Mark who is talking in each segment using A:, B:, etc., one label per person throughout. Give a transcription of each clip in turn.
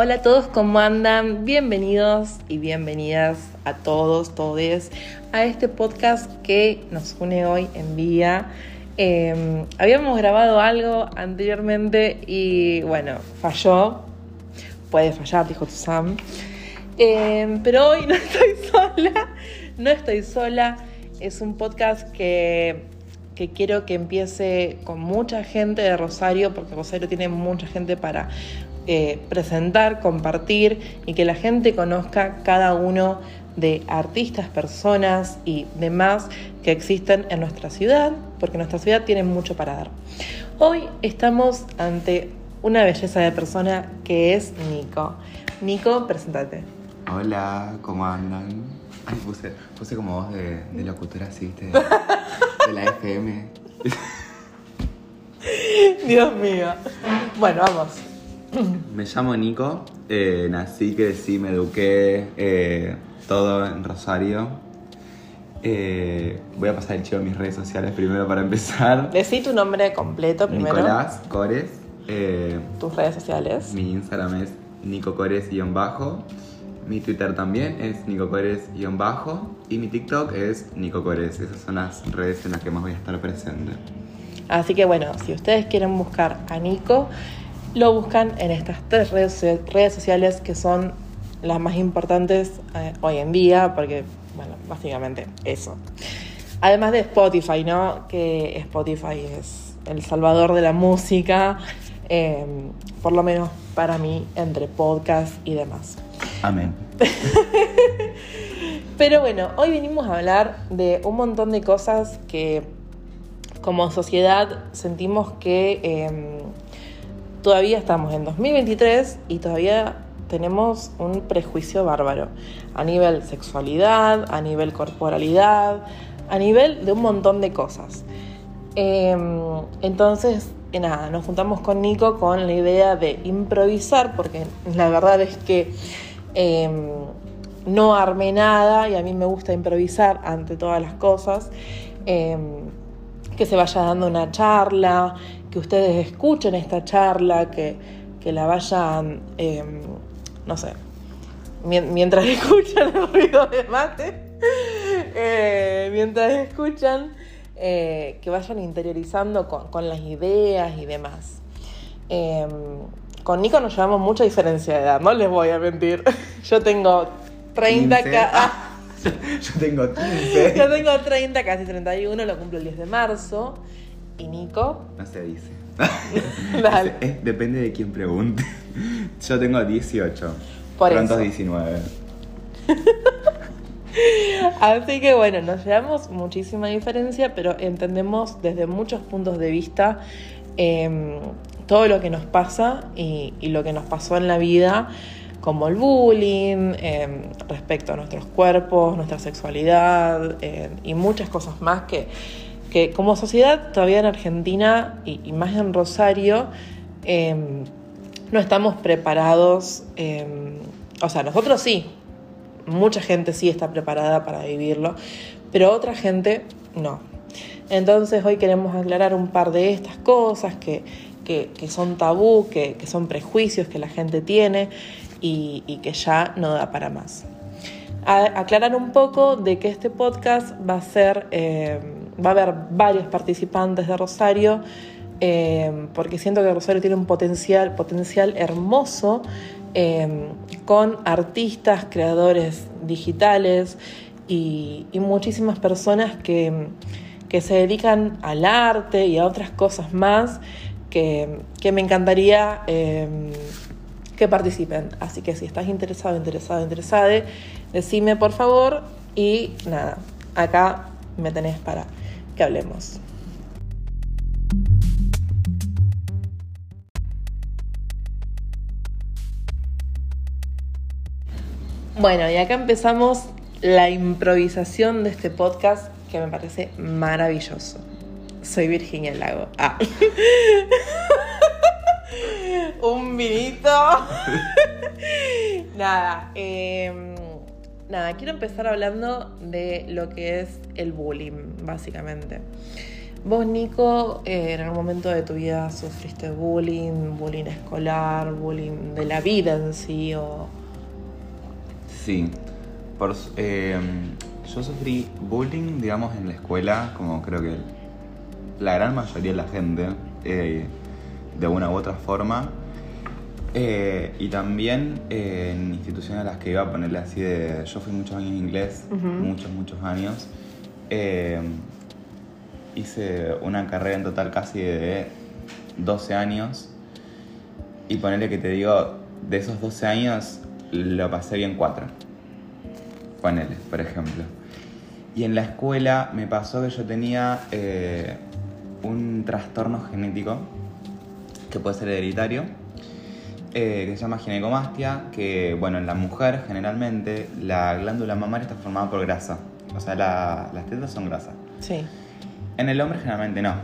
A: Hola a todos, ¿cómo andan? Bienvenidos y bienvenidas a todos, todes, a este podcast que nos une hoy en día. Eh, habíamos grabado algo anteriormente y bueno, falló. Puede fallar, dijo Sam. Eh, pero hoy no estoy sola, no estoy sola. Es un podcast que, que quiero que empiece con mucha gente de Rosario, porque Rosario tiene mucha gente para eh, presentar, compartir y que la gente conozca cada uno de artistas, personas y demás que existen en nuestra ciudad, porque nuestra ciudad tiene mucho para dar. Hoy estamos ante una belleza de persona que es Nico. Nico, presentate.
B: Hola, ¿cómo andan? Ay, puse, puse como voz de, de locutora así. De, de la FM.
A: Dios mío. Bueno, vamos.
B: Me llamo Nico, eh, nací, crecí, me eduqué, eh, todo en Rosario. Eh, voy a pasar el chivo a mis redes sociales primero para empezar.
A: Decí tu nombre completo primero.
B: Nicolás Cores. eh,
A: Tus redes sociales.
B: mi Instagram es nicocores-bajo. Mi Twitter también es nicocores-bajo. Y mi TikTok es nicocores. Esas son las redes en las que más voy a estar presente.
A: Así que bueno, si ustedes quieren buscar a Nico, lo buscan en estas tres redes, redes sociales que son las más importantes eh, hoy en día, porque, bueno, básicamente eso. Además de Spotify, ¿no? Que Spotify es el salvador de la música, eh, por lo menos para mí, entre podcast y demás.
B: Amén.
A: Pero bueno, hoy venimos a hablar de un montón de cosas que como sociedad sentimos que eh, todavía estamos en 2023 y todavía tenemos un prejuicio bárbaro a nivel sexualidad, a nivel corporalidad, a nivel de un montón de cosas. Eh, entonces, eh, nada, nos juntamos con Nico con la idea de improvisar, porque la verdad es que eh, no armé nada y a mí me gusta improvisar ante todas las cosas. Eh, que se vaya dando una charla, que ustedes escuchen esta charla, que, que la vayan, eh, no sé, mien- mientras escuchan el ruido de mate, eh, mientras escuchan, eh, que vayan interiorizando con, con las ideas y demás. Eh, con Nico nos llevamos mucha diferencia de edad, no les voy a mentir. Yo tengo 30
B: 15.
A: ca- ah,
B: Yo tengo 15.
A: yo tengo 30, casi 31, lo cumplo el 10 de marzo. Y Nico,
B: No se dice.
A: Dale.
B: Es- depende de quién pregunte. Yo tengo 18.
A: Por
B: Pronto
A: eso.
B: 19.
A: Así que bueno, nos llevamos muchísima diferencia, pero entendemos desde muchos puntos de vista eh, todo lo que nos pasa y, y lo que nos pasó en la vida, como el bullying, eh, respecto a nuestros cuerpos, nuestra sexualidad eh, y muchas cosas más que, que como sociedad todavía en Argentina y, más en Rosario eh, no estamos preparados, eh, o sea, nosotros sí, mucha gente sí está preparada para vivirlo, pero otra gente no. Entonces hoy queremos aclarar un par de estas cosas que, que- son tabú, que, que son prejuicios que la gente tiene y, que ya no da para más. Aclarar un poco de que este podcast va a ser, eh, va a haber varios participantes de Rosario, eh, porque siento que Rosario tiene un potencial, potencial hermoso eh, con artistas, creadores digitales y, muchísimas personas que, que se dedican al arte y a otras cosas más que, que me encantaría eh, que participen. Así que si estás interesado, interesado, interesada, decime por favor y nada, acá me tenés para que hablemos. Bueno, y acá empezamos la improvisación de este podcast que me parece maravilloso. Soy Virginia Lago. Ah. Un vinito. nada, eh, nada, quiero empezar hablando de lo que es el bullying, básicamente. Vos, Nico, eh, en algún momento de tu vida sufriste bullying, bullying escolar, bullying de la vida en sí, o...
B: Sí. Eh, yo sufrí bullying, digamos, en la escuela, como creo que la gran mayoría de la gente, eh, de una u otra forma. Eh, y también eh, en instituciones a las que iba a ponerle así de... Yo fui muchos años en inglés, muchos, muchos años. Eh, hice una carrera en total casi de 12 años. Y ponerle que te digo, de esos 12 años lo pasé bien 4. Ponele, por ejemplo. Y en la escuela me pasó que yo tenía eh, un trastorno genético que puede ser hereditario, eh, que se llama ginecomastia, que bueno, en la mujer generalmente la glándula mamaria está formada por grasa, o sea, la- las tetas son grasa.
A: Sí.
B: En el hombre generalmente no.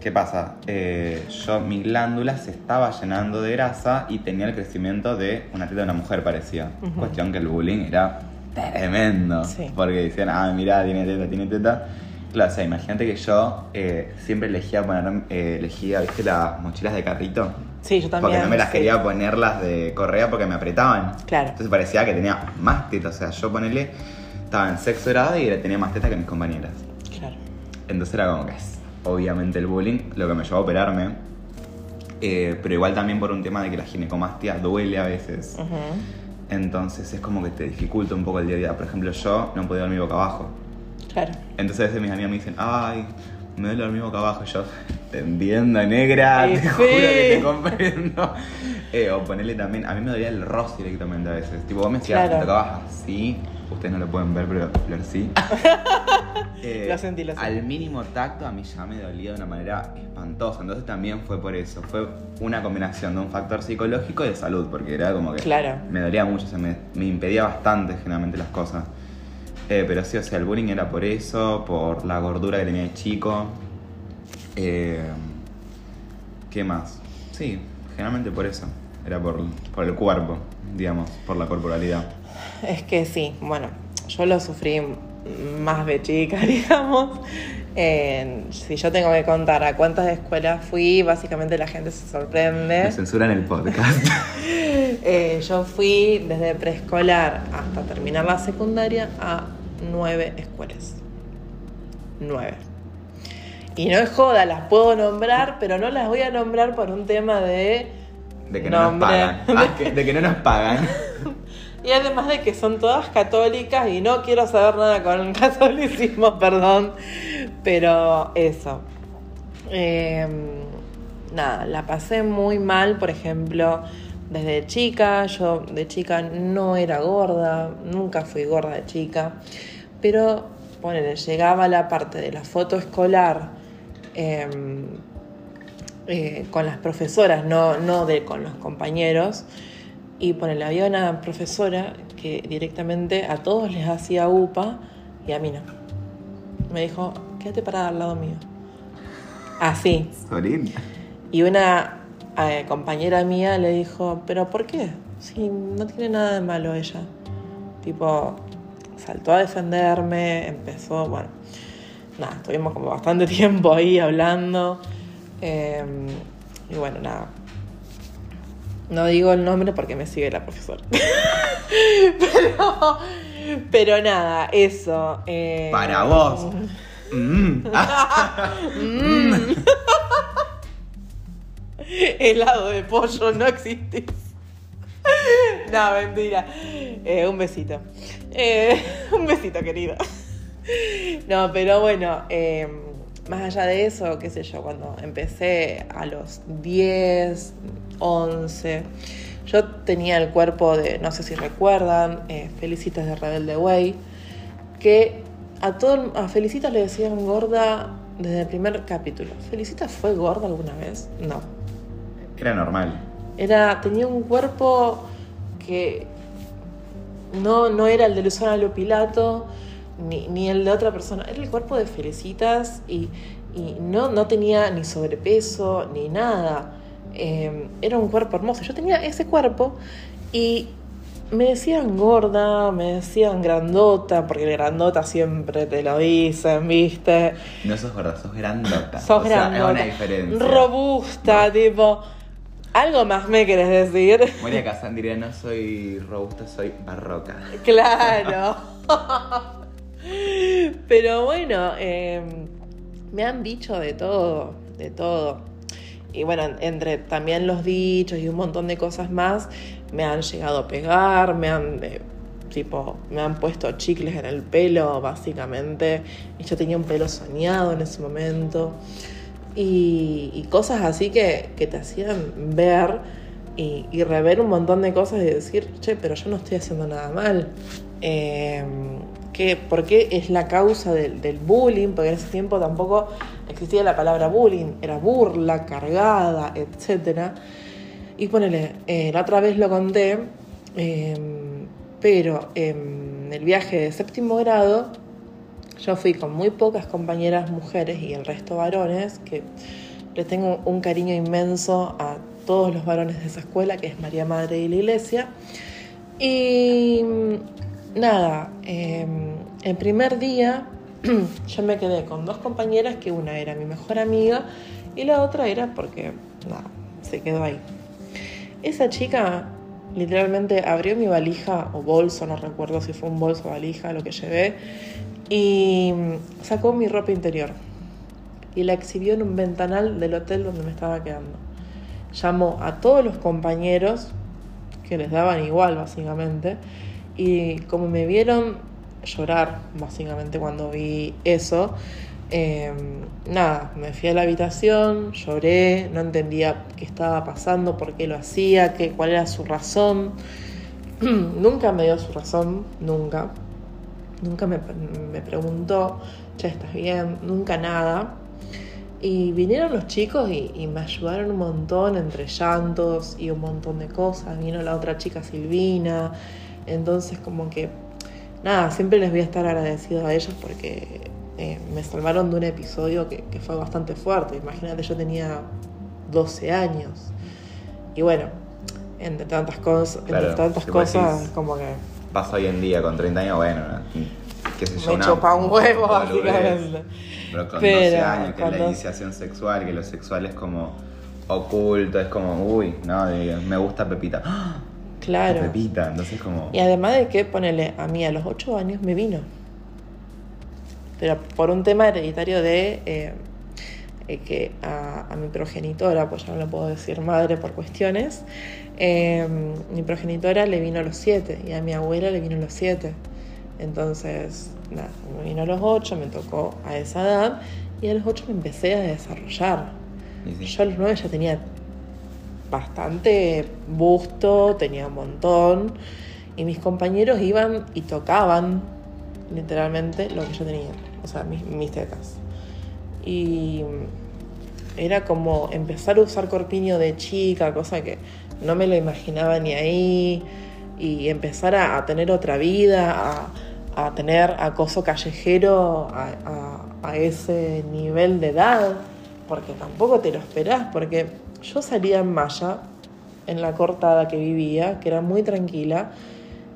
B: ¿Qué pasa? Eh, yo, mi glándula se estaba llenando de grasa y tenía el crecimiento de una teta de una mujer, parecía.
A: Ujú.
B: Cuestión que el bullying era tremendo.
A: Sí.
B: Porque decían, ah, mira, tiene teta, tiene teta. Claro, o sea, imagínate que yo eh, siempre elegía poner, eh, elegía, ¿viste las mochilas de carrito?
A: Sí, yo también.
B: Porque no me las
A: sí.
B: quería poner las de correa porque me apretaban.
A: Claro.
B: Entonces parecía que tenía más tetas. O sea, yo ponele, estaba en sexto grado y tenía más tetas que mis compañeras.
A: Claro.
B: Entonces era como que es obviamente el bullying lo que me llevó a operarme. Eh, pero igual también por un tema de que la ginecomastia duele a veces.
A: Ujú.
B: Entonces es como que te dificulta un poco el día a día. Por ejemplo, yo no podía dormir boca abajo.
A: Claro.
B: Entonces a veces mis amigas me dicen, ay, me duele dormir boca abajo. Y yo, te entiendo, negra, te juro que te comprendo. Eh, o ponerle también, a mí me dolía el rostro directamente a veces. Tipo, vos me decías,
A: Claro.
B: te tocabas así. Ustedes no lo pueden ver, pero Flor sí. Eh,
A: Lo sentí, lo sentí.
B: Al mínimo tacto a mí ya me dolía de una manera espantosa. Entonces también fue por eso. Fue una combinación de un factor psicológico y de salud, porque era como que
A: Claro.
B: me dolía mucho, o sea, me, me impedía bastante generalmente las cosas. Eh, pero sí, o sea, el bullying era por eso, por la gordura que tenía de chico. Eh, ¿Qué más? Sí, generalmente por eso. Era por, por el cuerpo, digamos, por la corporalidad.
A: Es que sí, bueno, yo lo sufrí más de chica, digamos. Eh, si yo tengo que contar a cuántas escuelas fui, básicamente la gente se sorprende.
B: Me censuran el podcast.
A: Eh, yo fui desde preescolar hasta terminar la secundaria a nueve escuelas. Nueve. Y no es joda, las puedo nombrar, pero no las voy a nombrar por un tema de...
B: De que no nos pagan. Ah, que- de que no nos pagan.
A: Y además de que son todas católicas y no quiero saber nada con el catolicismo, perdón. Pero eso. Eh, nada, la pasé muy mal, por ejemplo, desde chica. Yo de chica no era gorda, nunca fui gorda de chica. Pero, ponele, llegaba la parte de la foto escolar. eh, eh, con las profesoras, no, no de con los compañeros. Y ponele, había una profesora que directamente a todos les hacía UPA y a mí no. Me dijo, quédate parada al lado mío. Así.
B: Sorín.
A: Y una eh, compañera mía le dijo, ¿pero por qué? Si no tiene nada de malo ella. Tipo, saltó a defenderme, empezó, bueno, nada, estuvimos como bastante tiempo ahí hablando. eh, y bueno, nada. No digo el nombre porque me sigue la profesora. pero, pero nada, eso. eh,
B: Para vos. Mm.
A: Helado de pollo, no existís. No, mentira. Eh, un besito. Eh, un besito, querido. No, pero bueno, eh, más allá de eso, qué sé yo, cuando empecé a los 10, 11, yo tenía el cuerpo de, no sé si recuerdan, eh, Felicitas de Rebelde Way, que a, todo, a Felicitas le decían gorda desde el primer capítulo. ¿Felicitas fue gorda alguna vez? No.
B: Era normal.
A: Era, tenía un cuerpo que no, no era el de Luciano Pilato ni, ni el de otra persona, era el cuerpo de Felicitas y, y no, no tenía ni sobrepeso ni nada. Eh, era un cuerpo hermoso. Yo tenía ese cuerpo y me decían gorda, me decían grandota, porque grandota siempre te lo dicen, ¿viste?
B: No sos gorda, sos grandota.
A: Sos
B: o sea,
A: grandota.
B: Es una diferencia.
A: Robusta, tipo. Algo más me querés decir.
B: Moria Kazan diría, no soy robusta, soy barroca.
A: Claro. Pero bueno, eh, me han dicho de todo, de todo. Y bueno, entre también los dichos y un montón de cosas más, me han llegado a pegar, me han, eh, tipo, me han puesto chicles en el pelo, básicamente. Y yo tenía un pelo soñado en ese momento. Y, cosas así que, que te hacían ver y, y rever un montón de cosas y decir, che, pero yo no estoy haciendo nada mal. Eh, ¿qué, ¿Por qué es la causa del, bullying? Porque en ese tiempo tampoco existía la palabra bullying, era burla, cargada, etc. Y ponele, eh, la otra vez lo conté, eh, pero en el viaje de séptimo grado, yo fui con muy pocas compañeras mujeres y el resto varones, que le tengo un cariño inmenso a todos los varones de esa escuela, que es María Madre de la Iglesia. Y nada, eh, el primer día yo me quedé con dos compañeras, que una era mi mejor amiga y la otra era porque, nada, se quedó ahí. Esa chica literalmente abrió mi valija o bolso, no recuerdo si fue un bolso o valija lo que llevé, y sacó mi ropa interior y la exhibió en un ventanal del hotel donde me estaba quedando. Llamó a todos los compañeros, que les daban igual básicamente, y como me vieron llorar básicamente cuando vi eso, eh, nada, me fui a la habitación, lloré, no entendía qué estaba pasando, por qué lo hacía, qué, cuál era su razón. nunca me dio su razón, nunca. Nunca me, me preguntó, che, ¿estás bien? Nunca nada. Y vinieron los chicos y, y, me ayudaron un montón entre llantos y un montón de cosas. Vino la otra chica Silvina. Entonces como que, nada, siempre les voy a estar agradecido a ellos porque eh, me salvaron de un episodio que, que, fue bastante fuerte. Imagínate, yo tenía 12 años. Y bueno, entre tantas cosas,
B: Claro,
A: entre tantas cosas, como que
B: Pasa hoy en día con 30 años, bueno, qué sé yo,
A: me
B: una
A: chupa un huevo, básicamente.
B: Pero con
A: Pero
B: 12 años, que es la iniciación sexual, que lo sexual es como oculto, es como, uy, no, de- me gusta Pepita. ¡Ah!
A: Claro.
B: Pepita, entonces como...
A: Y además de que, ponele, a mí a los 8 años me vino. Pero por un tema hereditario de eh, eh, que a, a mi progenitora, pues ya no le puedo decir madre por cuestiones, eh, mi progenitora le vino a los 7 y a mi abuela le vino a los 7. Entonces, nada, me vino a los 8, me tocó a esa edad y a los 8 me empecé a desarrollar.
B: sí.
A: Yo a los 9 ya tenía bastante busto, tenía un montón. Y mis compañeros iban y tocaban literalmente lo que yo tenía, o sea, mis, mis tetas. Y era como empezar a usar corpiño de chica, cosa que no me lo imaginaba ni ahí. Y empezar a, tener otra vida, a, a tener acoso callejero a, a- a ese nivel de edad, porque tampoco te lo esperás, porque yo salía en malla, en la cortada que vivía, que era muy tranquila,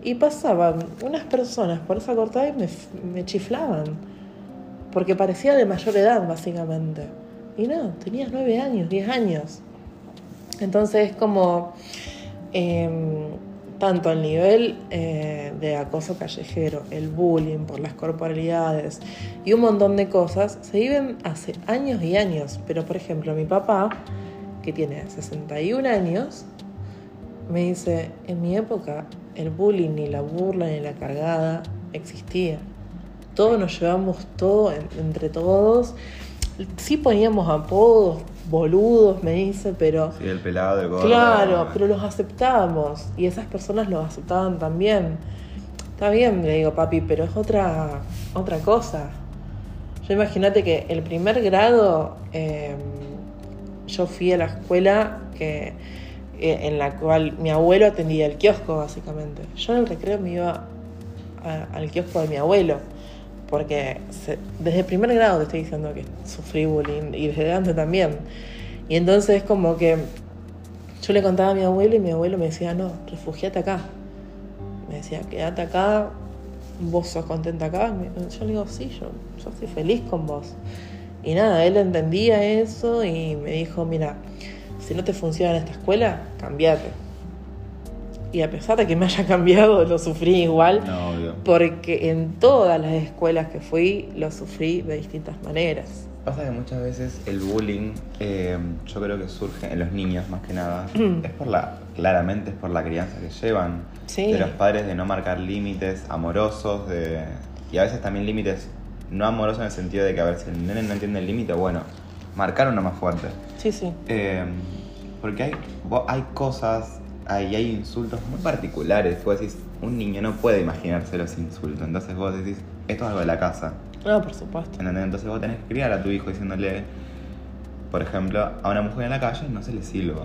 A: y pasaban unas personas por esa cortada y me, me chiflaban, porque parecía de mayor edad, básicamente. Y no, tenía nueve años, diez años. Entonces es como eh, tanto el nivel eh, de acoso callejero, el bullying por las corporalidades y un montón de cosas se viven hace años y años. Pero por ejemplo mi papá, que tiene 61 años, me dice, en mi época el bullying, ni la burla, ni la cargada existía. Todos nos llevamos todo en- entre todos. Sí poníamos apodos, boludos, me dice, pero
B: Sí, el pelado, el gordo.
A: Claro, pero los aceptábamos y esas personas los aceptaban también. Está bien, le digo, papi, pero es otra, otra cosa. Yo imagínate que el primer grado eh, yo fui a la escuela que, eh, en la cual mi abuelo atendía el kiosco, básicamente. Yo en el recreo me iba a- al kiosco de mi abuelo, porque desde el primer grado te estoy diciendo que sufrí bullying y desde antes también. Y entonces es como que yo le contaba a mi abuelo y mi abuelo me decía, no, refugiate acá. Me decía, quédate acá, vos sos contenta acá. Yo le digo, sí, yo, yo estoy feliz con vos. Y nada, él entendía eso y me dijo, mira, si no te funciona en esta escuela, cambiate. Y a pesar de que me haya cambiado, lo sufrí igual.
B: No, obvio.
A: Porque en todas las escuelas que fui, lo sufrí de distintas maneras.
B: Pasa que muchas veces el bullying, eh, yo creo que surge en los niños más que nada. es por la, claramente es por la crianza que llevan.
A: Sí.
B: De los padres de no marcar límites amorosos, de, y a veces también límites no amorosos en el sentido de que a ver si el nene no entiende el límite, bueno, marcar uno más fuerte.
A: Sí, sí.
B: Eh, porque hay, hay cosas, hay, hay insultos muy particulares. Vos decís, un niño no puede imaginarse los insultos. Entonces vos decís, esto es algo de la casa.
A: No, por supuesto.
B: ¿Entendés? Entonces vos tenés que criar a tu hijo diciéndole, por ejemplo, a una mujer en la calle no se le silba.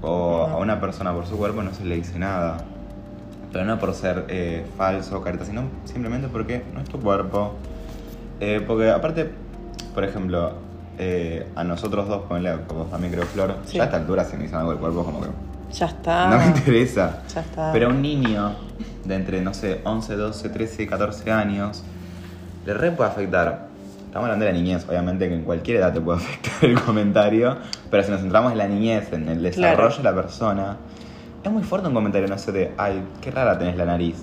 B: O a una persona por su cuerpo no se le dice nada. Pero no por ser eh, falso o careta, sino simplemente porque no es tu cuerpo. Eh, porque aparte, por ejemplo, eh, a nosotros dos, ponle, vos también creo Flor,
A: Sí.
B: ya a esta altura si me dicen algo del cuerpo como que
A: Ya está.
B: no me interesa.
A: Ya está.
B: Pero a un niño de entre, no sé, 11, 12, 13, 14 años, le re puede afectar. Estamos hablando de la niñez, obviamente que en cualquier edad te puede afectar el comentario, pero si nos centramos en la niñez, en el desarrollo
A: Claro.
B: de la persona, es muy fuerte un comentario, no sé, de, ay, qué rara tenés la nariz.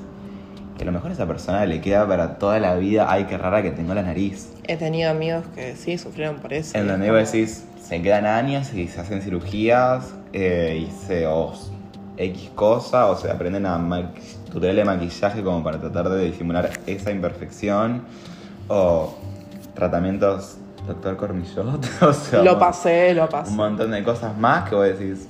B: Que a lo mejor a esa persona le queda para toda la vida, ay, qué rara que tengo la nariz.
A: He tenido amigos que sí sufrieron por eso.
B: En donde vos decís, se quedan años y se hacen cirugías eh, y se o s- X cosa o se aprenden a ma- tutorial de maquillaje como para tratar de disimular esa imperfección o tratamientos doctor Cormillot, o sea,
A: Lo pasé, lo pasé.
B: un montón de cosas más que vos decís,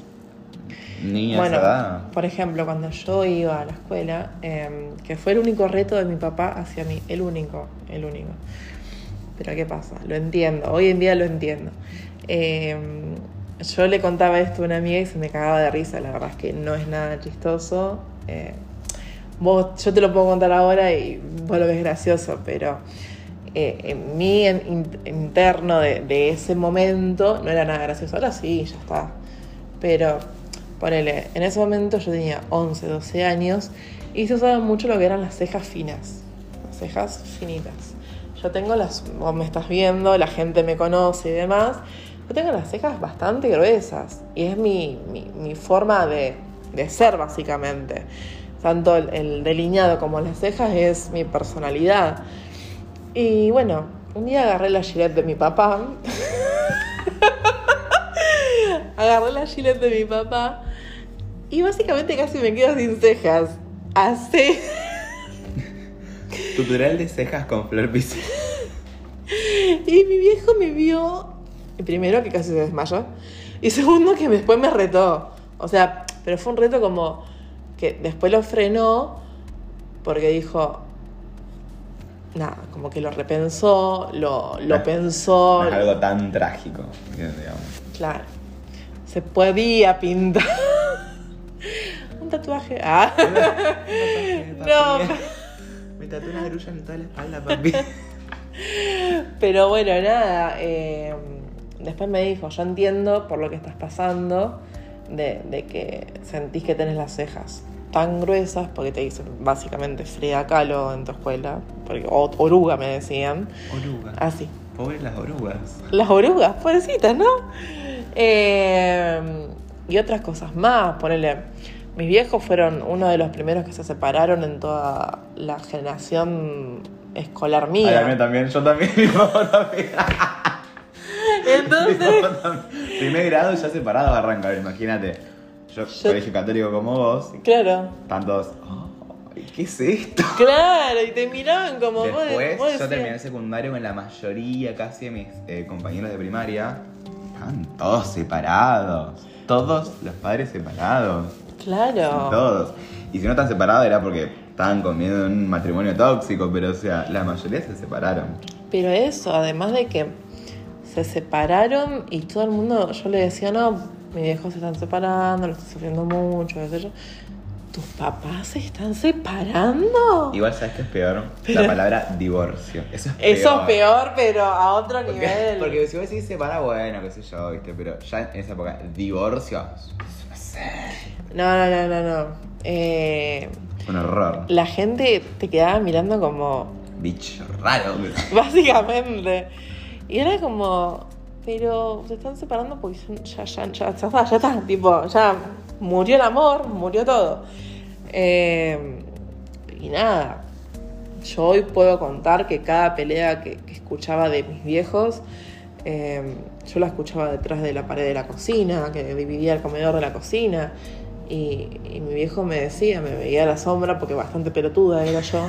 B: niña
A: Bueno,
B: edad.
A: por ejemplo, cuando yo iba a la escuela, eh, que fue el único reto de mi papá hacia mí, el único, el único. Pero ¿qué pasa? Lo entiendo, hoy en día lo entiendo. Eh, yo le contaba esto a una amiga y se me cagaba de risa, la verdad es que no es nada chistoso. Eh, vos, yo te lo puedo contar ahora y vos lo ves gracioso, pero eh, en mí en- in- interno de, de ese momento no era nada gracioso. Ahora sí, ya está. Pero ponele, en ese momento yo tenía 11, 12 años y se usaba mucho lo que eran las cejas finas, las cejas finitas. Yo tengo las, vos me estás viendo, la gente me conoce y demás, yo tengo las cejas bastante gruesas y es mi, mi- mi forma de, de ser básicamente. Tanto el, el delineado como las cejas es mi personalidad. Y bueno, un día agarré la gilet de mi papá. agarré la gilet de mi papá. Y básicamente casi me quedo sin cejas. Así.
B: Tutorial de cejas con Flor.
A: Y mi viejo me vio. Primero que casi se desmayó. Y segundo que después me retó. O sea, pero fue un reto como que después lo frenó porque dijo. Nada, como que lo repensó, lo, lo
B: No-
A: pensó.
B: No es algo tan trágico, digamos.
A: Claro. Se podía pintar. Un tatuaje. Ah. No.
B: Me tatué una grulla en toda la espalda, papi.
A: Pero bueno, nada. eh, después me dijo, yo entiendo por lo que estás pasando, de, de que sentís que tenés las cejas tan gruesas, porque te dicen básicamente Frida Kahlo en tu escuela, porque, o oruga me decían.
B: Orugas.
A: Así.
B: Pobres las orugas.
A: Las orugas, pobrecitas, ¿no? Eh, y otras cosas más, ponele. Mis viejos fueron uno de los primeros que se separaron en toda la generación escolar
B: Ay, a mí
A: mía.
B: también, yo también, mi papá también.
A: Entonces.
B: Primer grado ya separado arranca, imagínate. Yo,
A: Yo-
B: colegio católico como vos,
A: claro,
B: tantos. Ay, ¿Qué es esto?
A: claro, y te miraban como vos de-
B: Después,
A: vos
B: yo
A: decías-
B: terminé el secundario con la mayoría casi de mis eh, compañeros de primaria. Estaban todos separados. Todos los padres separados.
A: Claro.
B: Todos. Y si no están separados era porque estaban comiendo un matrimonio tóxico, pero o sea, la mayoría se separaron.
A: Pero eso, además de que se separaron y todo el mundo, yo le decía, no, mis viejos se están separando, lo estoy sufriendo mucho, qué sé yo. ¿Tus papás se están separando?
B: Igual sabes que es peor
A: Pero-
B: la palabra divorcio. Eso es peor.
A: Eso es peor, pero a otro
B: Porque,
A: nivel.
B: porque si vos decís separa, bueno, qué sé yo, viste, pero ya en esa época, divorcio. No
A: no, no, no, no. Eh,
B: Un horror.
A: la gente te quedaba mirando como,
B: Bicho raro.
A: básicamente. Y era como, pero se están separando porque son- ya, ya, ya, ya está, ya está, tipo, ya murió el amor, murió todo. Eh, y nada, yo hoy puedo contar que cada pelea que, escuchaba de mis viejos, eh, yo la escuchaba detrás de la pared de la cocina, que dividía el comedor de la cocina. Y, y mi viejo me decía, me veía a la sombra porque bastante pelotuda era yo.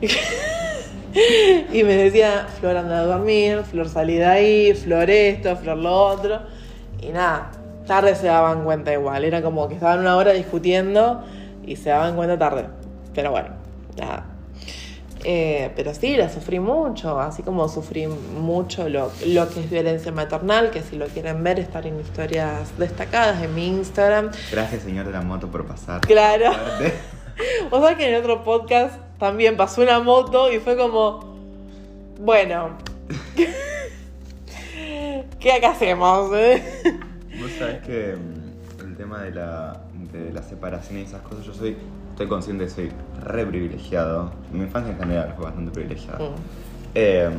A: y me decía, Flor anda a dormir, Flor salí de ahí, Flor esto, Flor lo otro. Y nada, tarde se daban cuenta igual. Era como que estaban una hora discutiendo y se daban cuenta tarde. Pero bueno, nada. Eh, pero sí, la sufrí mucho, así como sufrí mucho lo, lo que es violencia maternal, que si lo quieren ver, estar en historias destacadas en mi Instagram.
B: Gracias, señor de la moto, por pasar.
A: Claro. O sea que en el otro podcast también pasó una moto y fue como, bueno, ¿qué acá hacemos? eh?
B: Vos sabés que mm, el tema de la, de la separación y esas cosas, yo soy, estoy consciente de que soy re privilegiado. Mi infancia en general fue bastante privilegiada.
A: Mm,
B: Eh,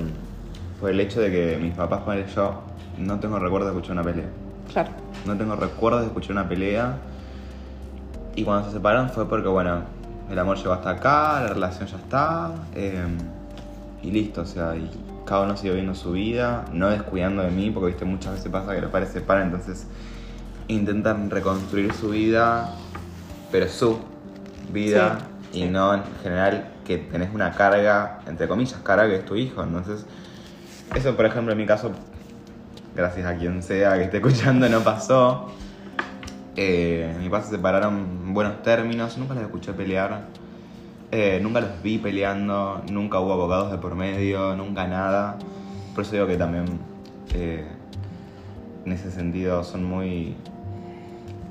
B: por el hecho de que mis papás, ponele yo, no tengo recuerdo de escuchar una pelea.
A: claro,
B: No tengo recuerdo de escuchar una pelea. Y cuando se separaron fue porque, bueno, el amor llegó hasta acá, la relación ya está. eh, y listo, o sea, y cada uno sigue viviendo su vida, no descuidando de mí, porque viste, muchas veces pasa que los padres se separan, entonces intentan reconstruir su vida, pero su vida,
A: Sí,
B: y
A: sí.
B: no en general que tenés una carga, entre comillas, carga que es tu hijo. Entonces, eso, por ejemplo, en mi caso, gracias a quien sea que esté escuchando, no pasó. Eh, mis papás se separaron en buenos términos, nunca los escuché pelear, eh, nunca los vi peleando, nunca hubo abogados de por medio, nunca nada. Por eso digo que también eh, en ese sentido son muy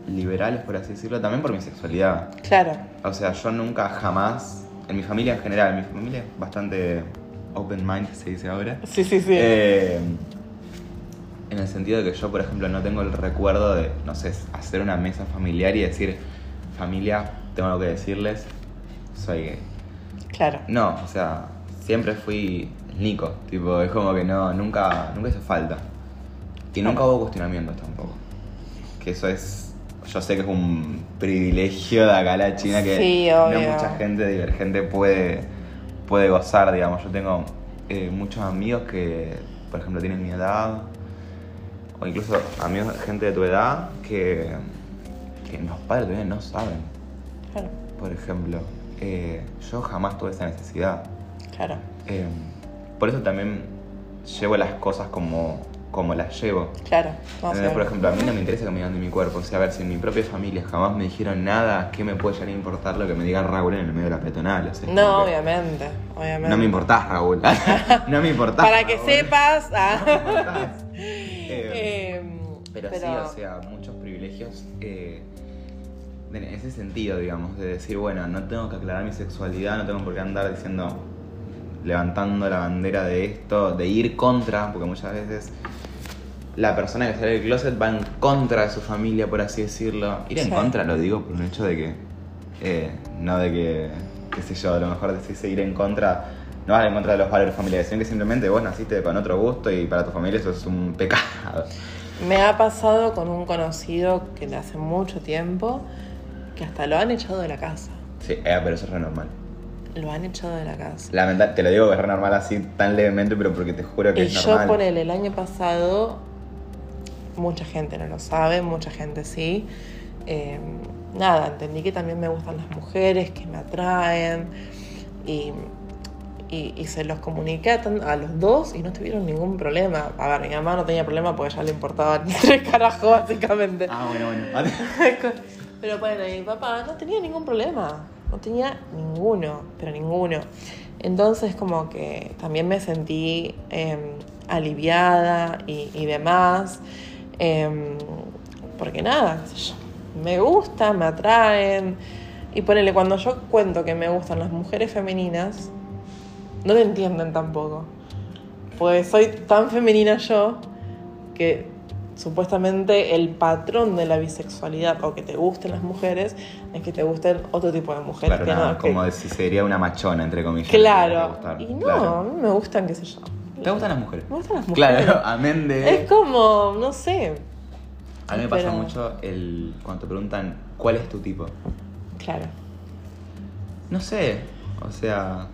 B: liberales, por así decirlo, también por mi sexualidad.
A: claro,
B: O sea, yo nunca jamás, en mi familia en general, mi familia es bastante open mind, se dice ahora.
A: sí, sí, sí.
B: En el sentido de que yo, por ejemplo, no tengo el recuerdo de, no sé, hacer una mesa familiar y decir, familia, tengo algo que decirles, soy gay.
A: claro,
B: No, o sea, siempre fui Nico, tipo, es como que no, nunca, nunca hizo falta. Y nunca hubo cuestionamientos tampoco. Que eso es, yo sé que es un privilegio de acá a la China que
A: Sí,
B: no mucha gente divergente puede, puede gozar, digamos. Yo tengo eh, muchos amigos que, por ejemplo, tienen mi edad, o incluso amigos, gente de tu edad, que, que los padres todavía no saben.
A: claro,
B: Por ejemplo, eh, yo jamás tuve esa necesidad.
A: claro,
B: Eh, por eso también llevo las cosas como, como las llevo.
A: claro. Sí,
B: Por ejemplo, a mí no me interesa que me digan de mi cuerpo. O sea, a ver, si en mi propia familia jamás me dijeron nada, ¿qué me puede llegar a importar lo que me diga Raúl en el medio de la peatonal? O sea,
A: No, obviamente, obviamente.
B: No me importás, Raúl. no me importás.
A: Para que
B: Raúl.
A: sepas. ah.
B: No me importás. Eh,
A: Em,
B: Pero, sí, o sea, muchos privilegios eh, en ese sentido, digamos, de decir, bueno, no tengo que aclarar mi sexualidad, no tengo por qué andar diciendo, levantando la bandera de esto, de ir contra, porque muchas veces la persona que sale del closet va en contra de su familia, por así decirlo. Ir en
A: Sí.
B: contra lo digo por un hecho de que, eh, no de que, qué sé yo, a lo mejor decís ir en contra. No vas en contra de los valores familiares, sino que simplemente vos naciste con otro gusto y para tu familia eso es un pecado.
A: Me ha pasado con un conocido que de hace mucho tiempo que hasta lo han echado de la casa.
B: Sí, eh, pero eso es re normal.
A: Lo han echado de la casa.
B: Lamenta- te lo digo que es re normal así tan levemente, pero porque te juro que
A: Y
B: es
A: yo
B: normal.
A: por el, el año pasado, mucha gente no lo sabe, mucha gente sí. Eh, nada, entendí que también me gustan las mujeres, que me atraen. Y, y- y se los comuniqué a, los dos y no tuvieron ningún problema. A ver, mi mamá no tenía problema porque ya le importaban tres carajos, básicamente.
B: Ah, bueno, bueno.
A: Pero bueno, mi papá no tenía ningún problema, no tenía ninguno, pero ninguno. Entonces como que también me sentí eh, aliviada y, y demás, eh, porque nada, me gusta, me atraen. Y ponele, cuando yo cuento que me gustan las mujeres femeninas, no te entienden tampoco. Pues soy tan femenina yo que supuestamente el patrón de la bisexualidad o que te gusten las mujeres es que te gusten otro tipo de mujeres.
B: Claro,
A: que
B: no,
A: no, que-
B: como si sería una machona, entre comillas.
A: Claro. Y no,
B: Claro.
A: a mí me gustan, qué sé yo.
B: ¿Te gustan las mujeres?
A: Me gustan las mujeres.
B: Claro, amén de...
A: Es como, no sé.
B: A mí me pasa
A: pero-
B: mucho el cuando te preguntan cuál es tu tipo.
A: Claro.
B: No sé, o sea,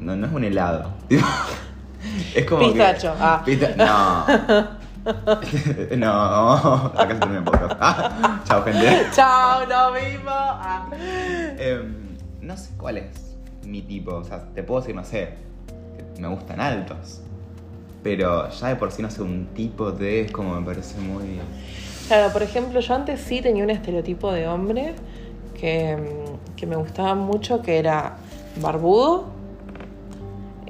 B: no, no es un helado. es como
A: Pistacho,
B: que...
A: ah.
B: Pista- No. no, acá se termina el podcast. Ah, chao, gente.
A: Chao, nos vimos. Ah.
B: Em, no sé cuál es mi tipo, o sea, te puedo decir, no sé, que me gustan altos. Pero ya de por sí no sé, un tipo de es como me parece muy...
A: Claro, por ejemplo, yo antes sí tenía un estereotipo de hombre que, que me gustaba mucho, que era barbudo.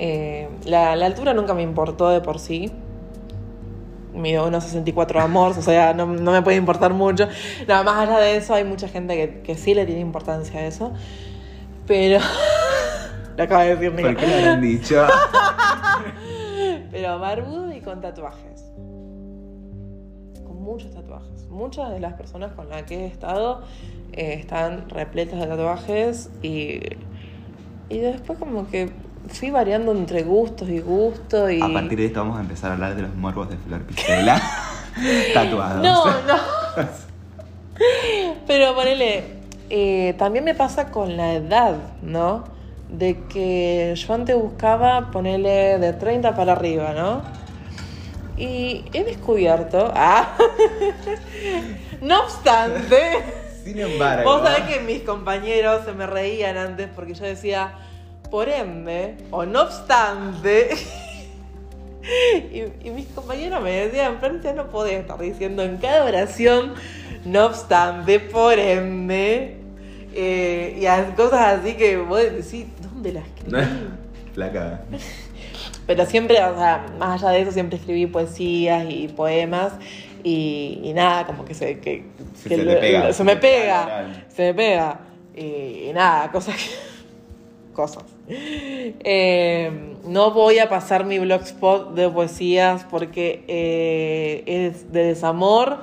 A: Eh, la, la altura nunca me importó de por sí. Mido unos 64 amor, o sea, no, no me puede importar mucho. Nada más allá de eso, hay mucha gente que, que sí le tiene importancia a eso. Pero. lo acaba de decir.
B: ¿Por qué lo habrán dicho?
A: Pero barbudo y con tatuajes. Con muchos tatuajes. Muchas de las personas con las que he estado eh, están repletas de tatuajes y, y después como que fui variando entre gustos y gustos y...
B: A partir de esto vamos a empezar a hablar de los morbos de Flor Pistela tatuados.
A: No, no. Pero ponele, eh, también me pasa con la edad, ¿no? De que yo antes buscaba ponerle de 30 para arriba, ¿no? Y he descubierto, ah, no obstante,
B: Sin embargo,
A: vos sabés que mis compañeros se me reían antes porque yo decía, por ende, o no obstante, y, y mis compañeros me decían, Francia, no podés estar diciendo en cada oración, no obstante, por ende, eh, y cosas así que vos decís, ¿dónde las escribí?
B: Flaca.
A: Pero siempre, o sea, más allá de eso, siempre escribí poesías y poemas. Y, y nada, como que se, que,
B: Se-
A: que
B: se
A: lo-
B: te pega,
A: se
B: se
A: me
B: pega
A: se me pega. Y, y nada, cosas que. Cosas. Eh, no voy a pasar mi blogspot de poesías porque eh, es de desamor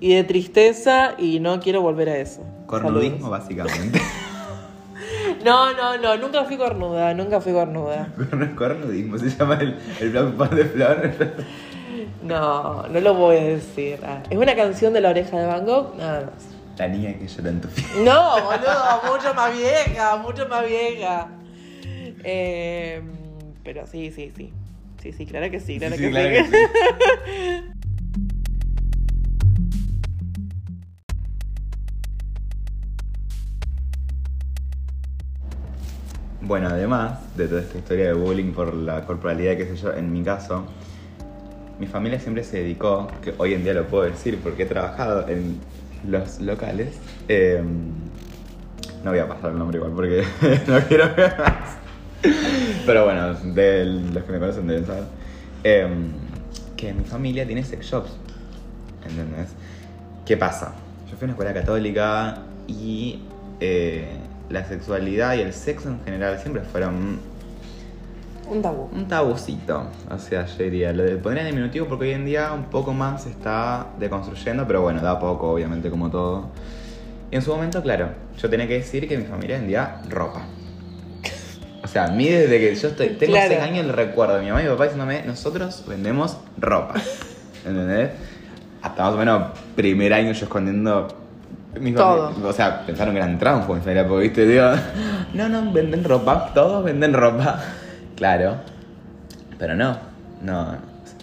A: y de tristeza y no quiero volver a eso.
B: Cornudismo,
A: Saludos.
B: básicamente.
A: No, no, no, nunca fui cornuda, nunca fui cornuda.
B: Cornudismo se llama el, el blog de Flor.
A: No, no lo voy a decir. Ah, Es una canción de la oreja de Van Gogh, nada más.
B: La niña que llora en tu fiesta.
A: No, boludo, mucho más vieja, mucho más vieja. Eh, pero sí, sí, sí. Sí, sí, claro que sí, claro
B: Sí,
A: que
B: sí, claro
A: sí.
B: que sí. Bueno, además de toda esta historia de bullying por la corporalidad, qué sé yo, en mi caso, mi familia siempre se dedicó, que hoy en día lo puedo decir porque he trabajado en los locales. eh, no voy a pasar el nombre igual porque no quiero ver más. Pero bueno, de los que me conocen deben saber. eh, que mi familia tiene sex shops. ¿Entendés? ¿Qué pasa? Yo fui a una escuela católica y eh, la sexualidad y el sexo en general siempre fueron
A: Un tabú.
B: un tabucito. O sea, yo diría, lo de- pondría en diminutivo porque hoy en día un poco más se está deconstruyendo, pero bueno, da poco, obviamente, como todo. Y en su momento, claro, yo tenía que decir que mi familia vendía ropa. O sea, a mí desde que yo estoy, tengo
A: Claro.
B: 6 años el recuerdo de mi mamá y mi papá diciéndome, nosotros vendemos ropa. ¿Entendés? Hasta más o menos primer año yo escondiendo mis
A: Todo.
B: O sea, pensaron que eran trans, familia, porque viste, digo, no, no, venden ropa, todos venden ropa. Claro. Pero no, no.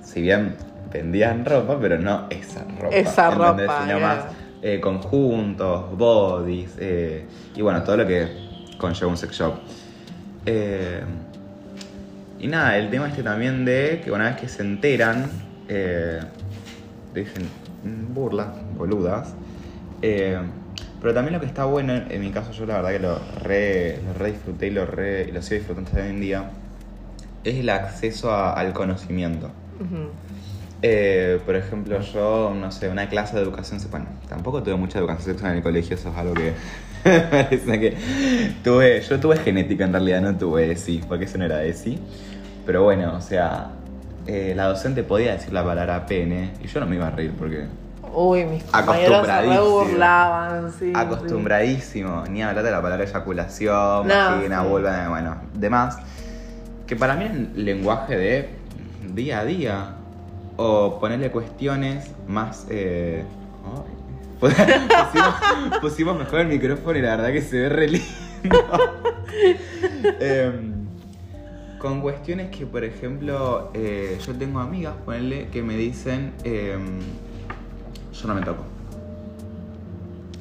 B: Si bien vendían ropa, pero no esa ropa.
A: Esa
B: ¿entendés?
A: ropa,
B: Sino
A: claro.
B: más eh, conjuntos, bodies, eh, y bueno, todo lo que conlleva un sex shop. Eh, y nada, el tema este también de que una vez que se enteran, eh, dicen "Mm, burlas, boludas. Eh, pero también lo que está bueno, en mi caso yo la verdad que lo re, lo re disfruté y lo, re, y lo sigo disfrutando hasta hoy en día, es el acceso a- al conocimiento. Eh, por ejemplo, yo, no sé, una clase de educación sexual. Tampoco tuve mucha educación sexual en el colegio, eso es algo que parece que tuve. Yo tuve genética en realidad, no tuve ESI, porque eso no era ESI. Pero bueno, o sea, eh, la docente podía decir la palabra pene y yo no me iba a reír porque
A: Uy, mis compañeros se burlaban, sí. sí.
B: acostumbradísimo, ni hablar de la palabra eyaculación,
A: No,
B: vagina,
A: sí.
B: vulva, bueno, demás. Que para mí es lenguaje de día a día. O ponerle cuestiones más. Eh. Pusimos, pusimos mejor el micrófono y la verdad que se ve re lindo. Em, con cuestiones que, por ejemplo, eh, yo tengo amigas, ponerle, que me dicen. em, yo no me toco.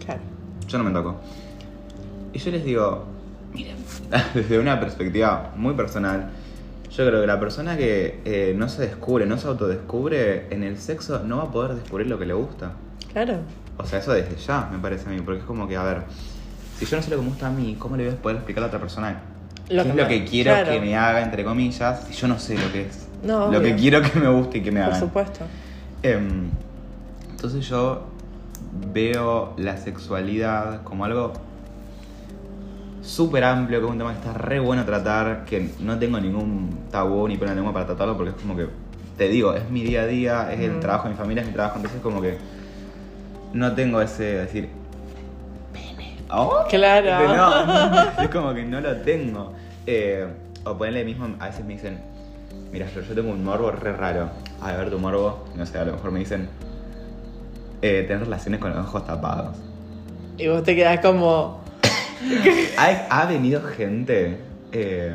A: Claro.
B: Yo no me toco. Y yo les digo, miren, desde una perspectiva muy personal, yo creo que la persona que eh, no se descubre, no se autodescubre en el sexo, no va a poder descubrir lo que le gusta.
A: Claro.
B: O sea, eso desde ya me parece a mí, porque es como que, a ver, si yo no sé lo que me gusta a mí, ¿cómo le voy a poder explicar a otra persona
A: Lo
B: qué
A: que
B: es lo que quiero
A: claro.
B: que me haga, entre comillas, si yo no sé lo que es?
A: No,
B: lo que quiero que me guste y que me
A: Por
B: hagan.
A: supuesto.
B: Em, entonces yo veo la sexualidad como algo súper amplio, que es un tema que está re bueno tratar, que no tengo ningún tabú ni pena de lengua para tratarlo, porque es como que, te digo, es mi día a día, es el trabajo de mi familia, es mi trabajo, entonces como que no tengo ese decir, pene. ¿Oh?
A: Claro.
B: No, es como que no lo tengo. Eh, o ponerle mismo, a veces me dicen, mira, Flor, yo tengo un morbo re raro. A ver, tu morbo, no sé, a lo mejor me dicen, eh, tener relaciones con los ojos tapados.
A: Y vos te quedás como.
B: Ha, ha venido gente eh,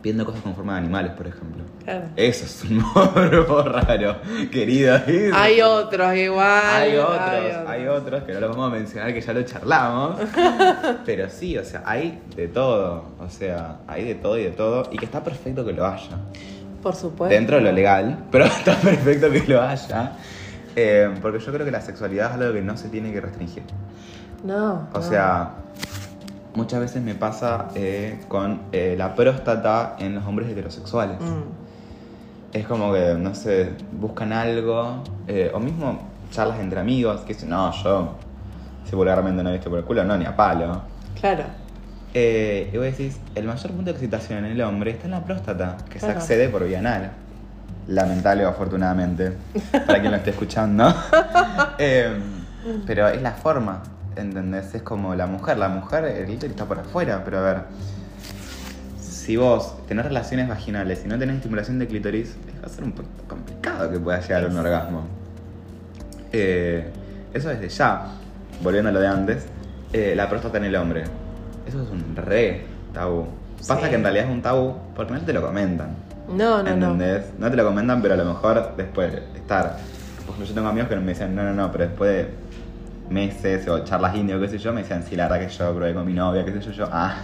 B: viendo cosas con forma de animales, por ejemplo.
A: Claro.
B: Eso es un morbo raro, querido. Eso.
A: Hay otros igual.
B: Hay otros, hay otros que no los vamos a mencionar, que ya lo charlamos. Pero sí, o sea, hay de todo. O sea, hay de todo y de todo. Y que está perfecto que lo haya.
A: Por supuesto.
B: Dentro de lo legal, pero está perfecto que lo haya. Eh, porque yo creo que la sexualidad es algo que no se tiene que restringir.
A: No.
B: O
A: no.
B: sea, muchas veces me pasa eh, con eh, la próstata en los hombres heterosexuales.
A: Mm,
B: Es como que, no sé, buscan algo, eh, o mismo charlas entre amigos, que dicen, no, yo, si vulgarmente no he visto por el culo, no, ni a palo.
A: Claro.
B: Eh, y vos decís, el mayor punto de excitación en el hombre está en la próstata, que se accede por vía anal. Lamentable o afortunadamente, para quien lo esté escuchando. Eh, pero es la forma, ¿entendés? Es como la mujer. La mujer, el está por afuera, pero a ver. Si vos tenés relaciones vaginales y no tenés estimulación de clítoris, va a ser un poco complicado que pueda llegar a un orgasmo. Eh, eso desde ya, volviendo a lo de antes, eh, la próstata en el hombre. Eso es un re tabú. Pasa
A: Sí.
B: que en realidad es un tabú porque no te lo comentan.
A: No, no, no.
B: ¿Entendés? No. te lo comentan, pero a lo mejor después de estar. Por ejemplo, yo tengo amigos que me decían, no, no, no, pero después de meses o charlas indios, qué sé yo, me decían, sí, la verdad que yo probé con mi novia, qué sé yo, yo, ah.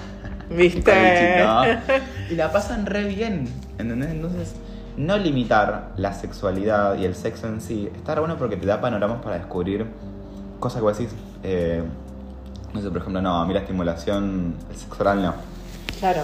A: ¿Viste?
B: Y la pasan re bien, ¿entendés? Entonces, no limitar la sexualidad y el sexo en sí está re bueno porque te da panoramas para descubrir cosas que vos decís, eh, no sé, por ejemplo, no, a mí la estimulación, oral no
A: Claro.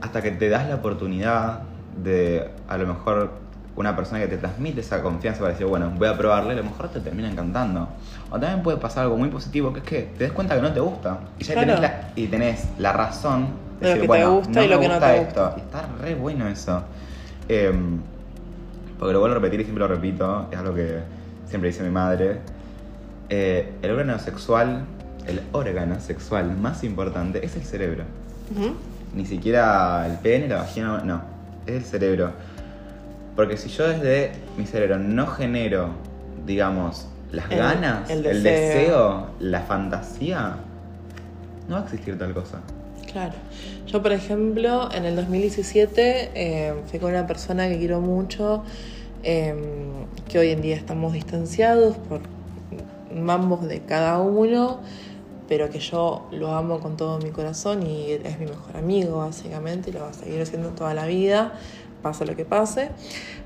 B: hasta que te das la oportunidad de a lo mejor una persona que te transmite esa confianza para decir, bueno, voy a probarle, a lo mejor te termina encantando. O también puede pasar algo muy positivo, que es que te des cuenta que no te gusta. Y ya
A: Claro.
B: tenés, la, y tenés la razón
A: De lo que te gusta y
B: me
A: lo que no te gusta.
B: Y está re bueno eso. Em, porque lo vuelvo a repetir y siempre lo repito, es algo que siempre dice mi madre. Eh, el órgano sexual, el órgano sexual más importante es el cerebro.
A: Ujú.
B: Ni siquiera el pene, la vagina, no. Es el cerebro. Porque si yo desde mi cerebro no genero, digamos, las
A: El-
B: ganas,
A: el
B: el
A: deseo.
B: deseo, la fantasía, no va a existir tal cosa.
A: Claro. Yo, por ejemplo, en el 2017 eh, fui con una persona que quiero mucho, eh, que hoy en día estamos distanciados por mambos de cada uno, pero que yo lo amo con todo mi corazón y es mi mejor amigo, básicamente, y lo va a seguir haciendo toda la vida, pase lo que pase.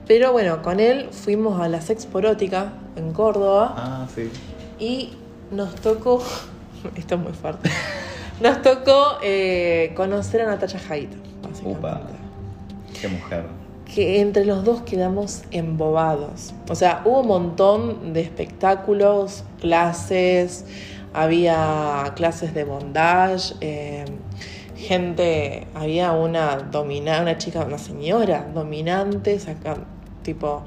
A: Pero bueno, con él fuimos a la Sexporótica en Córdoba.
B: Ah, sí.
A: Y nos tocó, esto es muy fuerte, nos tocó eh, conocer a Natacha Jaita.
B: Upa. Qué mujer.
A: Que entre los dos quedamos embobados. O sea, hubo un montón de espectáculos, clases, había clases de bondage, eh, gente, había una dominante, una chica, una señora dominante, saca, tipo,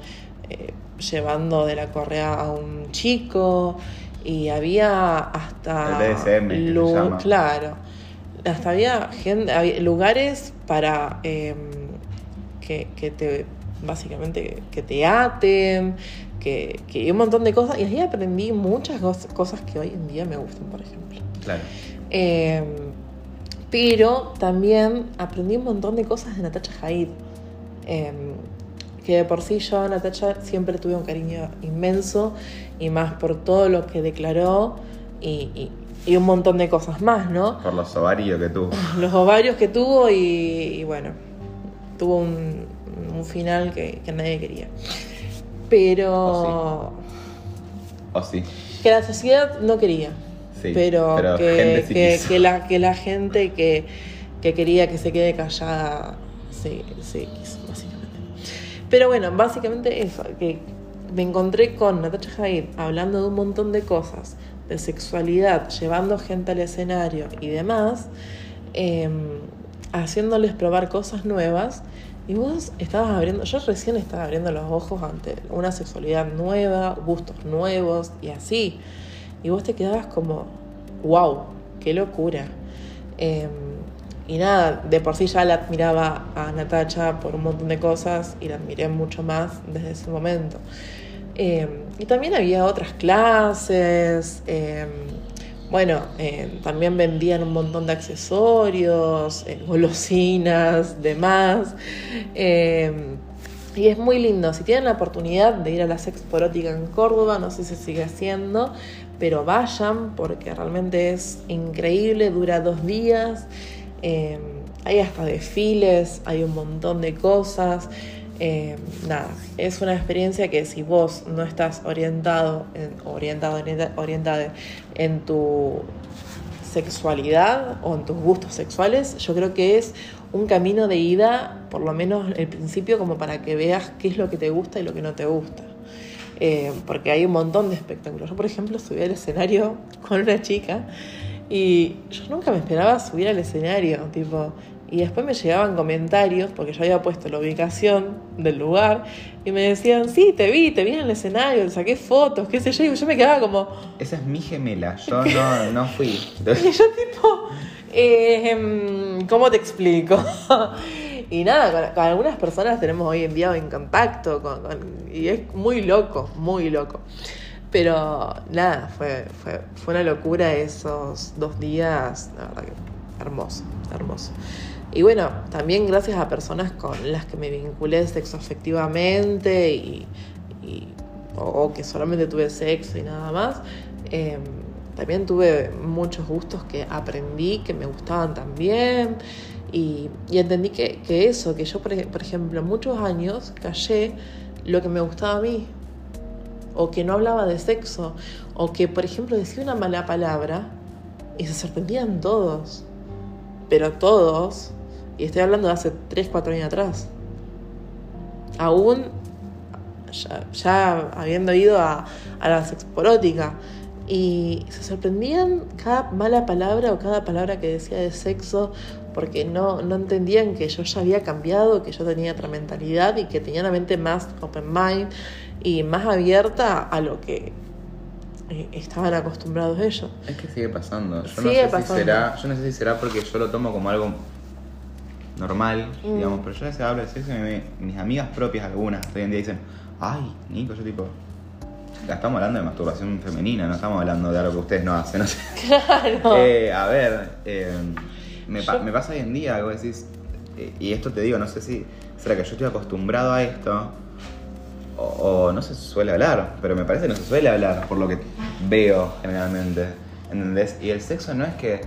A: eh, llevando de la correa a un chico, y había hasta...
B: El que se llama.
A: Claro, hasta había, gente, había lugares para em, que, que te, básicamente, que te aten, que, que un montón de cosas, y ahí aprendí muchas cos- cosas que hoy en día me gustan, por ejemplo.
B: Claro.
A: Eh, pero también aprendí un montón de cosas de Natacha Haid. Eh, que de por sí yo a Natacha siempre tuve un cariño inmenso y más por todo lo que declaró y, y- y un montón de cosas más, ¿no?
B: Por los ovarios que tuvo.
A: Los ovarios que tuvo y, y bueno, tuvo un, un final que, que nadie quería. Pero
B: ¿O sí?
A: que la sociedad no quería
B: Sí,
A: pero,
B: pero
A: que, que- que la, que la gente que, que quería que se quede callada sí, sí quiso, básicamente. Pero bueno, básicamente eso, que me encontré con Natasha Haid hablando de un montón de cosas, de sexualidad, llevando gente al escenario y demás, eh, haciéndoles probar cosas nuevas. Y vos estabas abriendo, yo recién estaba abriendo los ojos ante una sexualidad nueva, gustos nuevos y así. Y vos te quedabas como, wow, qué locura. Eh, y nada, de por sí ya la admiraba a Natacha por un montón de cosas y la admiré mucho más desde ese momento. Eh, y también había otras clases, eh, bueno, también vendían un montón de accesorios, eh, golosinas, demás. Y es muy lindo. Si tienen la oportunidad de ir a la Sexporótica en Córdoba, no sé si sigue haciendo, pero vayan porque realmente es increíble, dura dos días. eh, hay hasta desfiles, hay un montón de cosas. eh, nada, es una experiencia que si vos no estás orientado, en, orientado, orienta- orientada en tu sexualidad o en tus gustos sexuales, yo creo que es un camino de ida, por lo menos el principio, como para que veas qué es lo que te gusta y lo que no te gusta. Eh, porque hay un montón de espectáculos. Yo, por ejemplo, subí al escenario con una chica y yo nunca me esperaba subir al escenario, tipo, y después me llegaban comentarios, porque yo había puesto la ubicación del lugar, y me decían, sí, te vi, te vi en el escenario, te saqué fotos, qué sé yo, y yo me quedaba como,
B: Esa es mi gemela, yo no, no fui.
A: y yo tipo, eh, em, ¿cómo te explico? y nada, con, algunas personas tenemos hoy en día en contacto con- con- y es muy loco, muy loco. Pero nada, fue, fue, fue una locura esos dos días, la verdad que hermoso, hermoso. Y bueno, también gracias a personas con las que me vinculé sexoafectivamente y, y- o, que solamente tuve sexo y nada más, eh, también tuve muchos gustos que aprendí, que me gustaban también. Y, entendí que, que eso, que yo, por, ej- por ejemplo, muchos años callé lo que me gustaba a mí, o que no hablaba de sexo, o que, por ejemplo, decía una mala palabra y se sorprendían todos, pero todos, y estoy hablando de hace 3, 4 años atrás, aún ya, ya habiendo ido a, a la sexporótica, y se sorprendían cada mala palabra o cada palabra que decía de sexo porque no, no entendían que yo ya había cambiado, que yo tenía otra mentalidad y que tenía una mente más open mind y más abierta a lo que eh, estaban acostumbrados ellos.
B: Es que sigue pasando. Yo
A: Sigue
B: no sé
A: pasando.
B: si será, yo no sé si será porque yo lo tomo como algo normal,
A: Mm.
B: digamos, pero yo a veces hablo de sexo y me- mis amigas propias algunas hoy en día dicen, ay, Nico, yo tipo, estamos hablando de masturbación femenina, no estamos hablando de algo que ustedes no hacen, no sé.
A: Claro.
B: Eh, a ver, eh, me, pa-
A: Yo-
B: me pasa hoy en día vos decís, eh, y esto te digo, no sé si, será que yo estoy acostumbrado a esto, o, o no se suele hablar, pero me parece que no se suele hablar por lo que veo generalmente, ¿entendés? Y el sexo no es que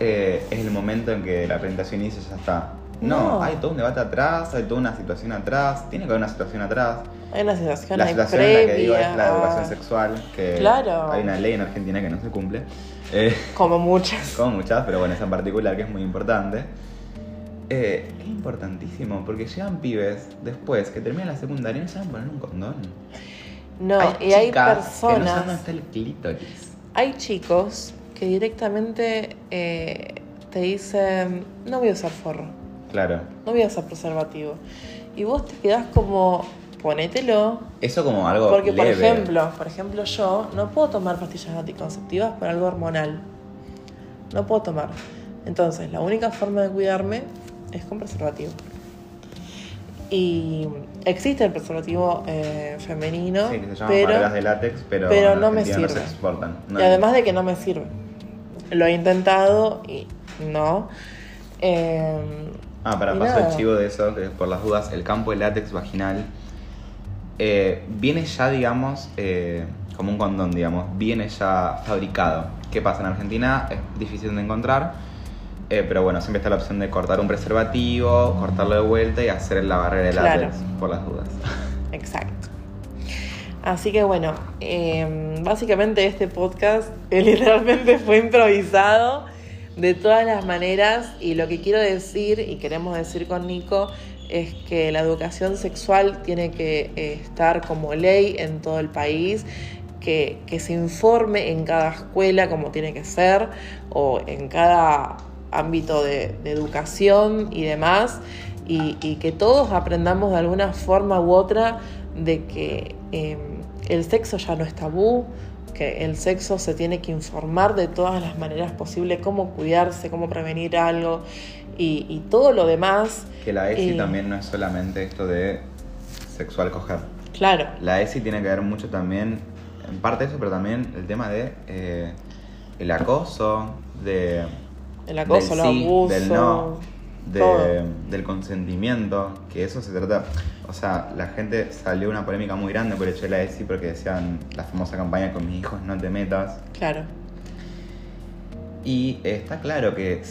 B: eh, es el momento en que la presentación inicia y ya está. No,
A: No.
B: hay todo un debate atrás, hay toda una situación atrás, tiene que haber una situación atrás.
A: Hay una situación
B: La situación en la que digo es la
A: a-
B: educación sexual, que
A: Claro.
B: hay una ley en Argentina que no se cumple. Eh,
A: Como muchas.
B: como muchas, pero bueno, esa en particular que es muy importante. Eh, es importantísimo porque llegan pibes después que terminan la secundaria y no saben poner un condón.
A: No, y hay
B: chicas que no saben
A: personas,
B: está el clítoris.
A: hay chicos que directamente eh, te dicen, no voy a usar forro,
B: Claro.
A: no voy a usar preservativo. Y vos te quedás como, ponételo.
B: Eso como algo
A: Porque, por ejemplo, por ejemplo, yo no puedo tomar pastillas anticonceptivas por algo hormonal. No puedo tomar. Entonces, la única forma de cuidarme es con preservativo. Y existe el preservativo eh, femenino,
B: Sí, que se llaman
A: pero,
B: de látex, pero,
A: no me sirve.
B: se exportan. No
A: y además de que no me sirve. Lo he intentado y no. Eh,
B: Ah, para paso el chivo de eso, que por las dudas, el campo de látex vaginal eh, viene ya, digamos, eh, como un condón, digamos, viene ya fabricado. ¿Qué pasa? En Argentina es difícil de encontrar, eh, pero bueno, siempre está la opción de cortar un preservativo, cortarlo de vuelta y hacer la barrera de
A: Claro.
B: látex, por las dudas.
A: Exacto. Así que bueno, eh, básicamente este podcast literalmente fue improvisado de todas las maneras y lo que quiero decir y queremos decir con Nico es que la educación sexual tiene que eh, estar como ley en todo el país, que, que se informe en cada escuela como tiene que ser o en cada ámbito de, educación y demás y, y que todos aprendamos de alguna forma u otra de que eh, el sexo ya no es tabú, que el sexo se tiene que informar de todas las maneras posibles, cómo cuidarse, cómo prevenir algo y, y todo lo demás.
B: Que la ESI
A: Eh.
B: también no es solamente esto de sexual coger.
A: Claro,
B: La ESI tiene que ver mucho también, en parte eso, pero también el tema de eh, el acoso, de
A: el acoso,
B: del
A: el
B: sí,
A: abuso,
B: del no, de- del consentimiento, que eso se trata. O sea, la gente salió una polémica muy grande por el hecho de la ESI porque decían la famosa campaña con mis hijos no te metas.
A: Claro,
B: Y está claro que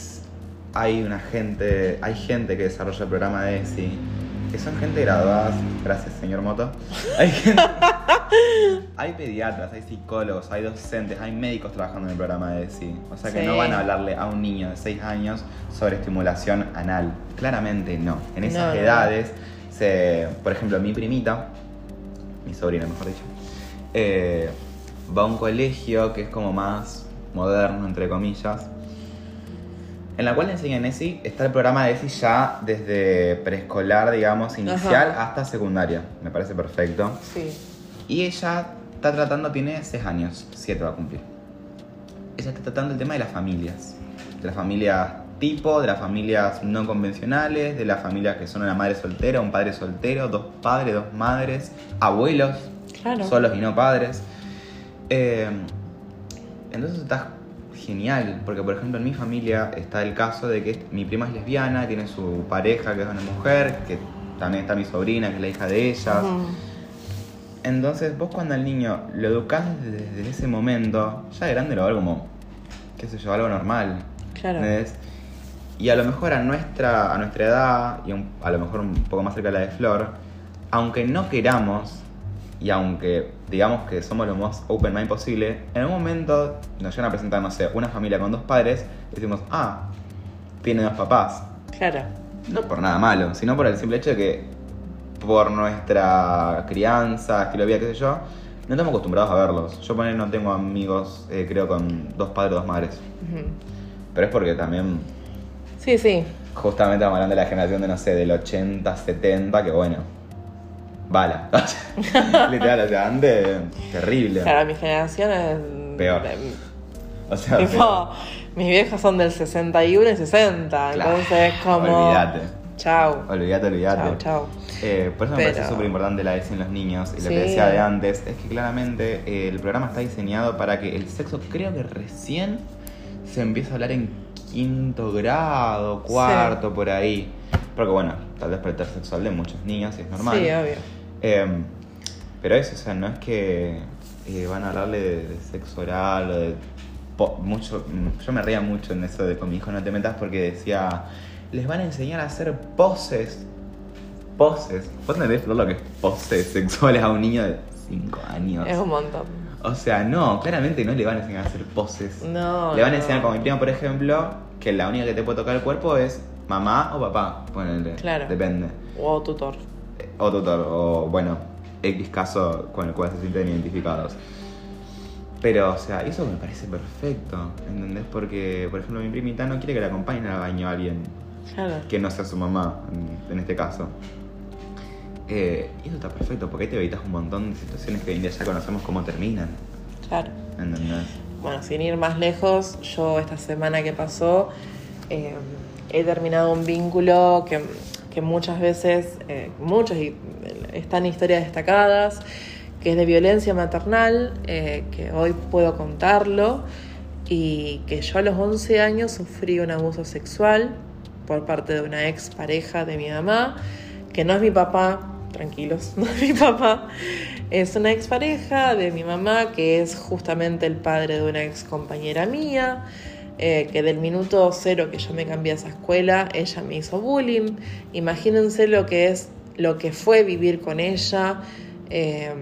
B: hay una gente, hay gente que desarrolla el programa de ESI, que son gente graduada, gracias señor Moto. Hay gente, hay pediatras, hay psicólogos, hay docentes, hay médicos trabajando en el programa de ESI. O sea que
A: Sí.
B: no van a hablarle a un niño de 6 años sobre estimulación anal. Claramente no. En esas
A: No, no.
B: Se, por ejemplo, mi primita, mi sobrina mejor dicho, eh, va a un colegio que es como más moderno, entre comillas, en la cual le enseñan ESI, está el programa de ESI ya desde preescolar, digamos, inicial
A: Ajá.
B: hasta secundaria. Me parece perfecto.
A: sí,
B: Y ella está tratando, tiene 6 años, 7 va a cumplir. Ella está tratando el tema de las familias. De las familias tipo, de las familias no convencionales, de las familias que son una madre soltera, un padre soltero, dos padres, dos madres, abuelos,
A: claro.
B: solos y no padres. Eh, entonces está genial, porque por ejemplo en mi familia está el caso de que mi prima es lesbiana, tiene su pareja que es una mujer, que también está mi sobrina, que es la hija de ellas.
A: Ujú.
B: Entonces vos cuando al niño lo educás desde, ese momento, ya de grande lo ver como, qué sé yo, algo normal.
A: Claro.
B: ¿entendés? Y a lo mejor a nuestra, a nuestra edad, y un- a lo mejor un poco más cerca de la de Flor, aunque no queramos, y aunque digamos que somos lo más open mind posible, en un momento nos llegan a presentar, no sé, una familia con dos padres, y decimos, ah, tiene dos papás.
A: Claro,
B: No por nada malo, sino por el simple hecho de que por nuestra crianza, estilo de vida, qué sé yo, no estamos acostumbrados a verlos. Yo poner no tengo amigos, eh, creo, con dos padres o dos madres.
A: Ujú.
B: Pero es porque también,
A: sí, sí,
B: justamente estamos hablando de la generación de, no sé, del 80, 70, que bueno, bala. Literal, o sea, antes, terrible.
A: claro, mi generación es...
B: Peor. O sea,
A: Tipo, mis viejas son del 61 y 60,
B: Claro,
A: entonces como...
B: olvídate.
A: Chao.
B: olvídate, olvídate.
A: Chao, chao.
B: Eh, por eso me parece súper importante la ESI en los niños. Y lo que decía de antes es que claramente eh, el programa está diseñado para que el sexo, creo que recién se empieza a hablar en quinto grado, cuarto, por ahí. Porque bueno, tal el sexual de muchos niños y es normal.
A: Sí, obvio.
B: Eh, pero eso, o sea, no es que eh, van a hablarle de, de sexo oral o de po- mucho. mm, Yo me reía mucho en eso de con mi hijo no te metas porque decía, les van a enseñar a hacer poses. Poses. ¿Vos entendés lo que es poses sexuales a un niño de 5 años?
A: Es un montón.
B: O sea, no, claramente no le van a enseñar a hacer poses.
A: No.
B: le van a
A: no.
B: enseñar, como mi prima, por ejemplo, que la única que te puede tocar el cuerpo es mamá o papá. Ponele.
A: Claro.
B: Depende
A: O tutor.
B: o tutor, o bueno, X caso con el cual se sienten identificados. Pero, o sea, eso me parece perfecto, ¿entendés? Porque, por ejemplo, mi primita no quiere que la acompañen al baño a alguien
A: Claro.
B: que no sea su mamá, en, este caso. Eh, y eso está perfecto, porque ahí te evitas un montón de situaciones que hoy en día ya conocemos cómo terminan,
A: Claro.
B: ¿entendés?
A: Bueno, sin ir más lejos, yo esta semana que pasó eh, he terminado un vínculo que, que muchas veces, eh, muchos y están historias destacadas, que es de violencia maternal, eh, que hoy puedo contarlo, y que yo a los 11 años sufrí un abuso sexual por parte de una ex pareja de mi mamá, que no es mi papá, tranquilos, mi papá, es una ex pareja de mi mamá que es justamente el padre de una ex compañera mía, eh, que del minuto cero que yo me cambié a esa escuela, ella me hizo bullying. Imagínense lo que es, lo que fue vivir con ella, eh,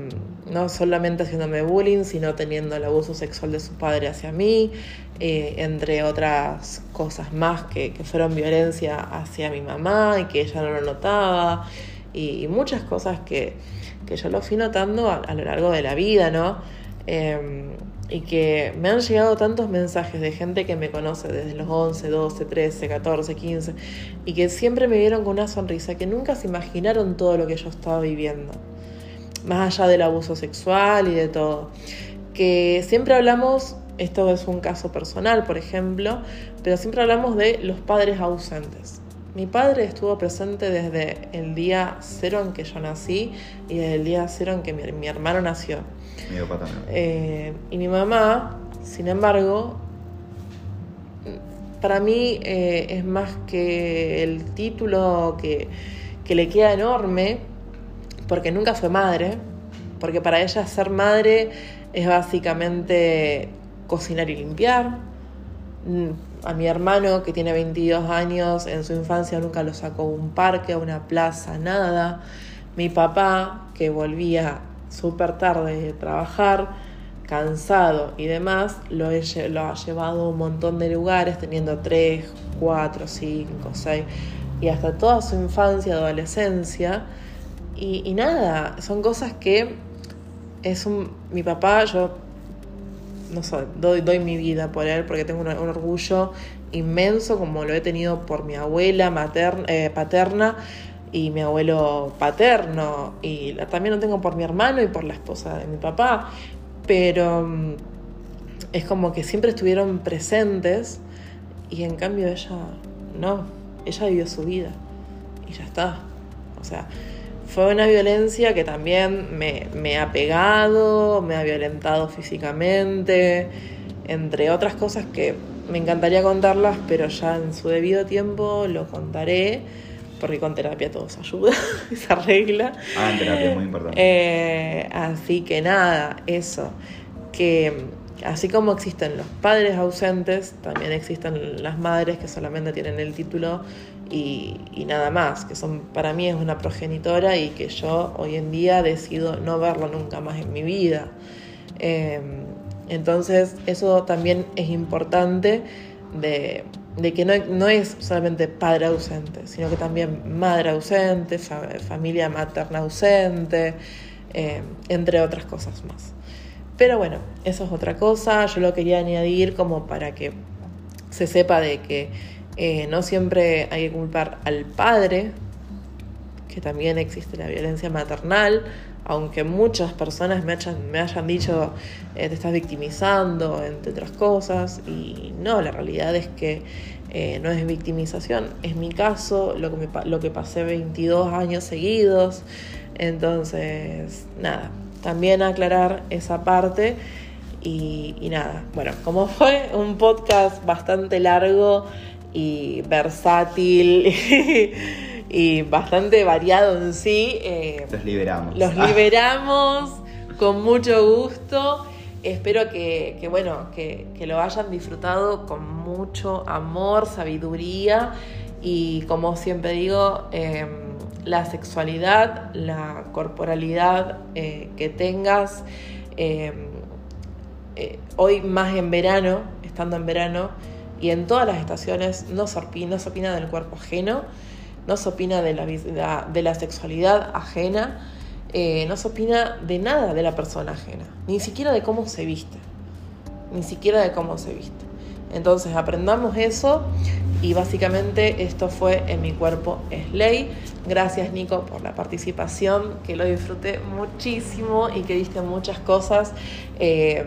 A: no solamente haciéndome bullying, sino teniendo el abuso sexual de su padre hacia mí, eh, entre otras cosas más que, que fueron violencia hacia mi mamá y que ella no lo notaba, y, muchas cosas que, que yo lo fui notando a, lo largo de la vida, ¿no? Eh, y que me han llegado tantos mensajes de gente que me conoce desde los 11, 12, 13, 14, 15 y que siempre me vieron con una sonrisa, que nunca se imaginaron todo lo que yo estaba viviendo, más allá del abuso sexual y de todo. Que siempre hablamos, esto es un caso personal, por ejemplo, pero siempre hablamos de los padres ausentes. Mi padre estuvo presente desde el día cero en que yo nací y desde el día cero en que mi, mi hermano nació.
B: Mi papá también.
A: Eh, y mi mamá, sin embargo, para mí eh, es más que el título que, que le queda enorme, porque nunca fue madre, porque para ella ser madre es básicamente cocinar y limpiar. A mi hermano, que tiene 22 años, en su infancia nunca lo sacó a un parque, a una plaza, nada. Mi papá, que volvía súper tarde de trabajar, cansado y demás, lo, he lo ha llevado a un montón de lugares, teniendo 3, 4, 5, 6, y hasta toda su infancia, adolescencia. Y, y nada, son cosas que es un... Mi papá, yo no sé, doy, doy mi vida por él porque tengo un, orgullo inmenso como lo he tenido por mi abuela materna, eh, paterna y mi abuelo paterno. Y también lo tengo por mi hermano y por la esposa de mi papá, pero mm, es como que siempre estuvieron presentes y en cambio ella no, ella vivió su vida y ya está. O sea, fue una violencia que también me, me ha pegado, me ha violentado físicamente, entre otras cosas que me encantaría contarlas, pero ya en su debido tiempo lo contaré, porque con terapia todo se ayuda, esa regla.
B: Ah, en terapia es muy importante.
A: Eh, así que nada, eso. Que así como existen los padres ausentes, también existen las madres que solamente tienen el título y, nada más, que son para mí es una progenitora y que yo hoy en día decido no verlo nunca más en mi vida. Eh, entonces eso también es importante de, que no, no es solamente padre ausente, sino que también madre ausente, fa- familia materna ausente, eh, entre otras cosas más. Pero bueno, eso es otra cosa, yo lo quería añadir como para que se sepa de que eh, no siempre hay que culpar al padre, que también existe la violencia maternal, aunque muchas personas me hayan, me hayan dicho eh, te estás victimizando, entre otras cosas, y no, la realidad es que eh, no es victimización, es mi caso, lo que, lo que pasé 22 años seguidos, entonces, nada, también aclarar esa parte. Y nada, bueno, como fue un podcast bastante largo y versátil y bastante variado en sí, eh,
B: Los liberamos.
A: los
B: Ah,
A: liberamos con mucho gusto. Espero que, que, bueno, que, que lo hayan disfrutado con mucho amor, sabiduría y como siempre digo, eh, la sexualidad, la corporalidad eh, que tengas. eh, eh, hoy más en verano, estando en verano, y en todas las estaciones no se opina, no se opina del cuerpo ajeno, no se opina de la, de la sexualidad ajena, eh, no se opina de nada de la persona ajena, ni siquiera de cómo se viste. ni siquiera de cómo se viste. Entonces aprendamos eso y básicamente esto fue En mi cuerpo es ley. Gracias Nico por la participación, que lo disfruté muchísimo y que diste muchas cosas eh,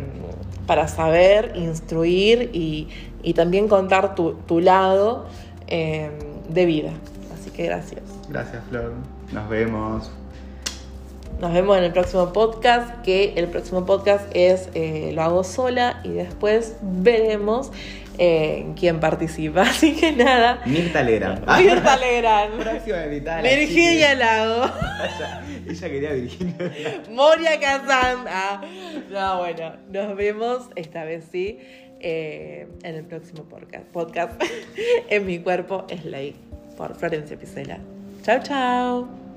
A: para saber, instruir y, también contar tu, lado eh, de vida. Así que gracias.
B: Gracias Flor. Nos vemos.
A: Nos vemos en el próximo podcast, que el próximo podcast es eh, Lo hago sola y después veremos eh, quién participa. Así que nada.
B: Mirta Legrand.
A: Mirta Legrand.
B: Próxima.
A: Virginia Lago.
B: Ella, quería Virginia.
A: Moria Kazan. No, bueno, nos vemos esta vez sí. Eh, en el próximo podcast. podcast en mi cuerpo es ley por Florencia Picela. Chao, chao.